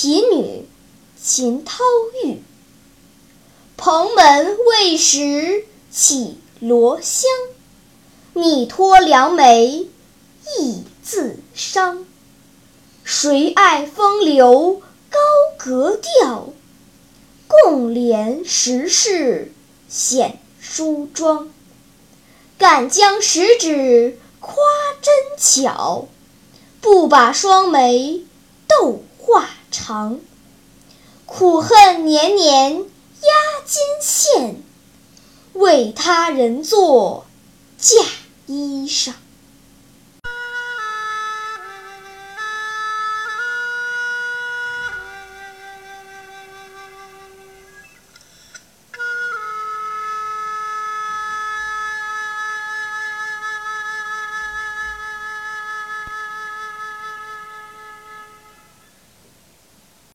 皮女秦涛玉。蓬门未识绮罗香，拟托良媒亦自伤。谁爱风流高格调？共怜时世显梳妆。敢将十指夸针巧，不把双眉斗画长。苦恨年年压金线，为他人做嫁衣裳。